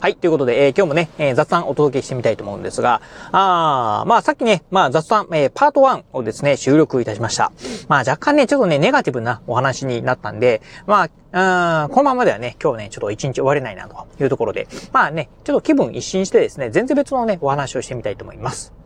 はい。ということで、えー、今日もね、えー、雑談お届けしてみたいと思うんですが、あーまあさっきね、まあ雑談、えー、パート1をですね、収録いたしました。まあ若干ね、ちょっとね、ネガティブなお話になったんで、まあ、あこのままではね、今日ね、ちょっと一日終われないなというところで、まあね、ちょっと気分一新してですね、全然別のね、お話をしてみたいと思います。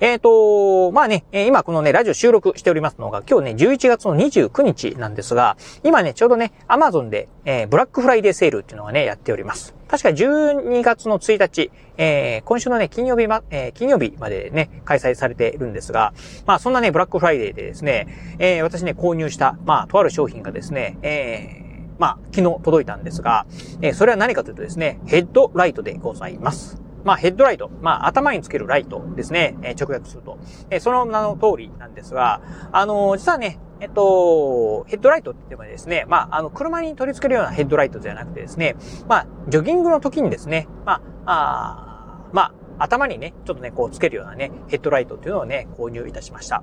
えっ、ー、と、まあね、今このね、ラジオ収録しておりますのが、今日ね、11月の29日なんですが、今ね、ちょうどね、アマゾンで、えー、ブラックフライデーセールっていうのがね、やっております。確か12月の1日、えー、今週のね、金曜日ま、えー、金曜日までね、開催されているんですが、まあそんなね、ブラックフライデーでですね、えー、私ね、購入した、まあ、とある商品がですね、えー、まあ、昨日届いたんですが、えー、それは何かというとですね、ヘッドライトでございます。まあ、ヘッドライト。まあ、頭につけるライトですね。え、直訳すると。え、その名の通りなんですが、あの、実はね、えっと、ヘッドライトって言ってもですね、まあ、あの、車に取り付けるようなヘッドライトじゃなくてですね、まあ、ジョギングの時にですね、まあ、あまあ、頭にね、ちょっとね、こうつけるようなね、ヘッドライトっていうのをね、購入いたしました。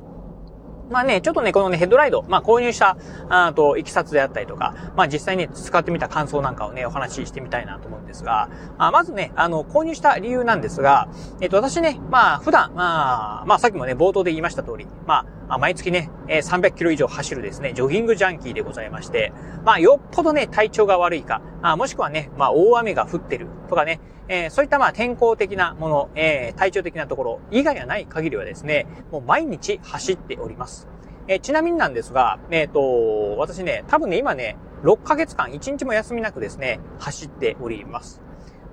まあね、ちょっとね、このね、ヘッドライド、まあ購入した、あと、いきさつであったりとか、まあ実際に使ってみた感想なんかをね、お話ししてみたいなと思うんですが、あまずね、あの、購入した理由なんですが、えっと、私ね、まあ普段、まあ、まあさっきもね、冒頭で言いました通り、まあ、あ毎月ね、300キロ以上走るですね、ジョギングジャンキーでございまして、まあよっぽどね、体調が悪いか、あもしくはね、まあ大雨が降ってるとかね、えー、そういったまあ天候的なもの、えー、体調的なところ以外がない限りはですね、もう毎日走っております。えー、ちなみになんですが、えっ、ー、と、私ね、多分ね、今ね、6ヶ月間1日も休みなくですね、走っております。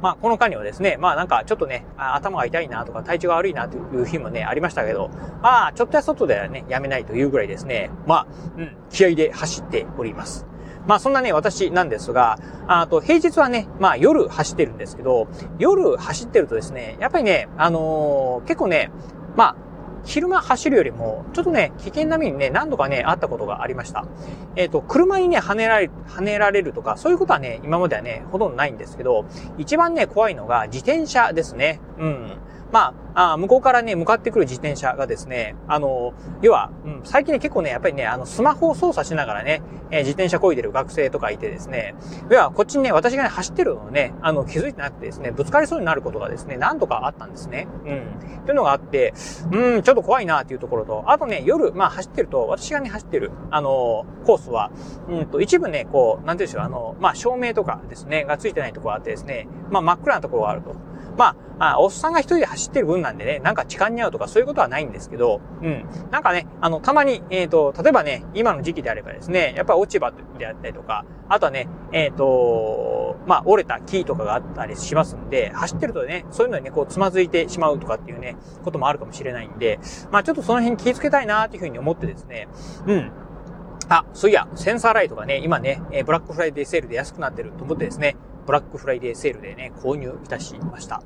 まあ、この間にはですね、まあなんかちょっとね、頭が痛いなとか体調が悪いなという日もね、ありましたけど、まあ、ちょっとや外ではね、やめないというぐらいですね、まあ、うん、気合で走っております。まあそんなね、私なんですが、あと平日はね、まあ夜走ってるんですけど、夜走ってるとですね、やっぱりね、あのー、結構ね、まあ、昼間走るよりも、ちょっとね、危険な目にね、何度かね、あったことがありました。えっ、ー、と、車にね、跳ねられ、跳ねられるとか、そういうことはね、今まではね、ほとんどないんですけど、一番ね、怖いのが自転車ですね。うん。まあ、あ向こうからね、向かってくる自転車がですね、あの、要は、うん、最近ね、結構ね、やっぱりね、あの、スマホを操作しながらね、えー、自転車漕いでる学生とかいてですね、要は、こっちにね、私がね、走ってるのをね、あの、気づいてなくてですね、ぶつかりそうになることがですね、何度かあったんですね。うん。というのがあって、うん、ちょっと怖いなっていうところと、あとね、夜、まあ、走ってると、私がね、走ってる、あの、コースは、うんと、一部ね、こう、なんていうんでしょう、あの、まあ、照明とかですね、がついてないところがあってですね、まあ、真っ暗なところがあると。まあ、おっさんが一人で走ってる分なんでね、なんか痴漢に合うとかそういうことはないんですけど、うん。なんかね、あの、たまに、えっ、ー、と、例えばね、今の時期であればですね、やっぱ落ち葉であったりとか、あとはね、えっ、ー、と、まあ、折れた木とかがあったりしますんで、走ってるとね、そういうのにね、こう、つまずいてしまうとかっていうね、こともあるかもしれないんで、まあ、ちょっとその辺気をつけたいなっていうふうに思ってですね、うん。あ、そういや、センサーライトがね、今ね、ブラックフライデーセールで安くなってると思ってですね、ブラックフライデーセールでね、購入いたしました。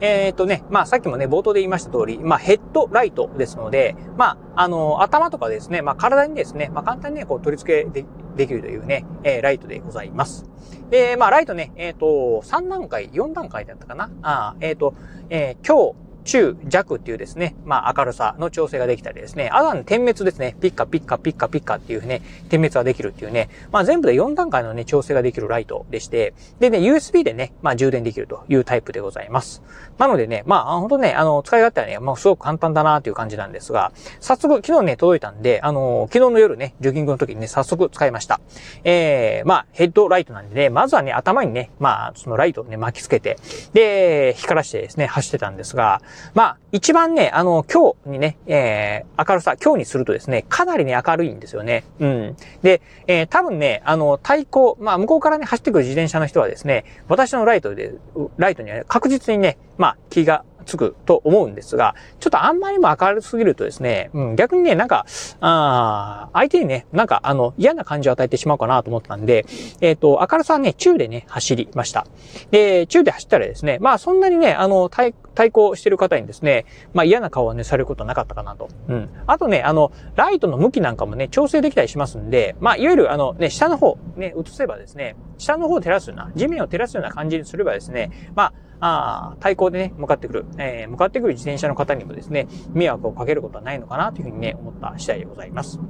えっ、ー、とね、まあさっきもね、冒頭で言いました通り、まあヘッドライトですので、まあ、あの、頭とかですね、まあ体にですね、まあ簡単にね、こう取り付けでできるというね、えー、ライトでございます。で、まあライトね、えっ、と、3段階、4段階だったかなあえっ、と、えー、今日、中、弱っていうですね、まあ明るさの調整ができたりですね、あとは、点滅ですね、ピッカピッカピッカピッカっていうね、点滅ができるっていうね、まあ全部で4段階のね、調整ができるライトでして、でね、USB でね、まあ充電できるというタイプでございます。なのでね、まあ本当ね、あの、使い勝手はね、まあすごく簡単だなっていう感じなんですが、早速昨日ね、届いたんで、あの、昨日の夜ね、ジョギングの時にね、早速使いました。えー、まあヘッドライトなんでね、まずはね、頭にね、まあそのライトをね、巻きつけて、で、光らしてですね、走ってたんですが、まあ、一番ね、あの、今日にね、えー、明るさ、今日にするとですね、かなりね、明るいんですよね。うん。で、えー、多分ね、あの、対向、まあ、向こうからね、走ってくる自転車の人はですね、私のライトで、ライトには、ね、確実にね、まあ、気がつくと思うんですが、ちょっとあんまりも明るすぎるとですね、うん、逆にね、なんか、あ相手にね、なんかあの、嫌な感じを与えてしまうかなと思ったんで、えっ、ー、と、明るさはね、中でね、走りました。で、中で走ったらですね、まあそんなにね、あの、対、対抗してる方にですね、まあ嫌な顔はね、されることなかったかなと。うん。あとね、あの、ライトの向きなんかもね、調整できたりしますんで、まあいわゆるあのね、下の方、ね、映せばですね、下の方を照らすような、地面を照らすような感じにすればですね、まあ、あ対向でね、向かってくる、えー、向かってくる自転車の方にもですね、迷惑をかけることはないのかなというふうにね、思った次第でございます。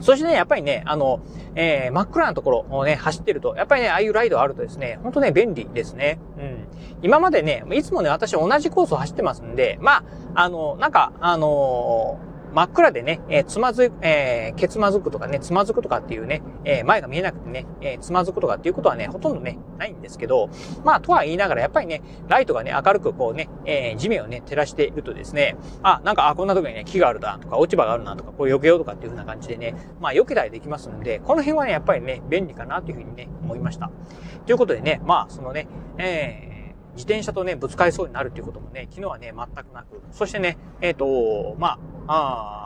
そしてね、やっぱりね、あの、えー、真っ暗なところをね、走ってると、やっぱりね、ああいうライドあるとですね、ほんとね、便利ですね。うん。今までね、いつもね、私同じコースを走ってますんで、まあ、あの、なんか、あのー真っ暗でね、えー、つまず、えー、けつまずくとかね、つまずくとかっていうね、えー、前が見えなくてね、えー、つまずくとかっていうことはね、ほとんどね、ないんですけど、まあ、とは言いながら、やっぱりね、ライトがね、明るくこうね、えー、地面をね、照らしているとですね、あ、なんか、あ、こんなとこにね、木があるなとか、落ち葉があるなとか、これ避けようとかっていう風な感じでね、まあ、避けたりできますんで、この辺はね、やっぱりね、便利かなというふうにね、思いました。ということでね、まあ、そのね、えー、自転車とね、ぶつかりそうになるっていうこともね、昨日はね、全くなく、そしてね、えっ、ー、と、まあ、あ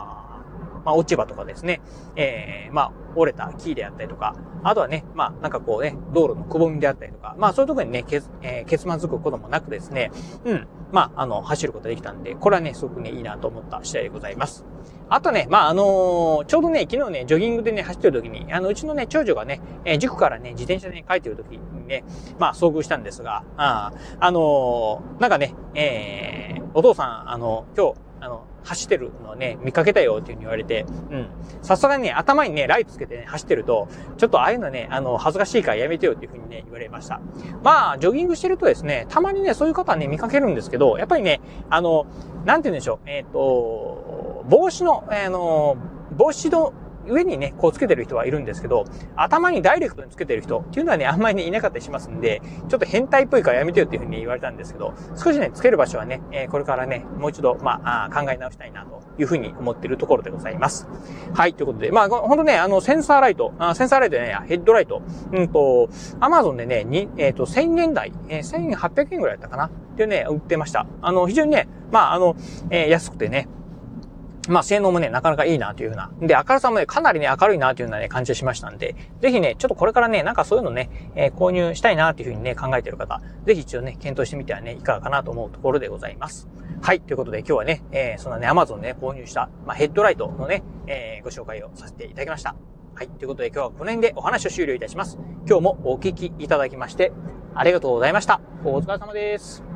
まあ、落ち葉とかですね、えー、まあ、折れた木であったりとか、あとはね、まあ、なんかこうね、道路のくぼみであったりとか、まあ、そういうところにね、けえー、結末づくこともなくですね、うん、まあ、あの、走ることできたんで、これはね、すごくね、いいなと思った次第でございます。あとね、まあ、あのー、ちょうどね、昨日ね、ジョギングでね、走ってる時に、あの、うちのね、長女がね、えー、塾からね、自転車でね、帰ってる時にね、まあ、遭遇したんですが、あ、あのー、なんかね、えー、お父さん、あの、今日、あの、走ってるのね、見かけたよっていうふうに言われて、うん。さすがにね、頭にね、ライトつけてね、走ってると、ちょっとああいうのね、あの、恥ずかしいからやめてよっていうふうにね、言われました。まあ、ジョギングしてるとですね、たまにね、そういう方はね、見かけるんですけど、やっぱりね、あの、なんて言うんでしょう、えっ、ー、と、帽子の、あの、帽子の上にね、こうつけてる人はいるんですけど、頭にダイレクトにつけてる人っていうのはね、あんまりね、いなかったりしますんで、ちょっと変態っぽいからやめてよっていうふうに言われたんですけど、少しね、つける場所はね、えー、これからね、もう一度、まあ、あ考え直したいなというふうに思っているところでございます。はい、ということで、まあ、ほんとね、あの、センサーライト、あセンサーライトね、ヘッドライト、うんと、アマゾンでね、に、えっ、ー、と、1000円台、えー、1800円ぐらいだったかなっていうね、売ってました。あの、非常にね、まあ、あの、えー、安くてね、まあ、性能もね、なかなかいいなというふうな。で、明るさもね、かなりね、明るいなというようなね、感じがしましたんで、ぜひね、ちょっとこれからね、なんかそういうのね、えー、購入したいなというふうにね、考えている方、ぜひ一度ね、検討してみてはね、いかがかなと思うところでございます。はい、ということで今日はね、えー、そんなね、Amazon でね、購入した、まあ、ヘッドライトのね、えー、ご紹介をさせていただきました。はい、ということで今日はこの辺でお話を終了いたします。今日もお聞きいただきまして、ありがとうございました。お疲れ様です。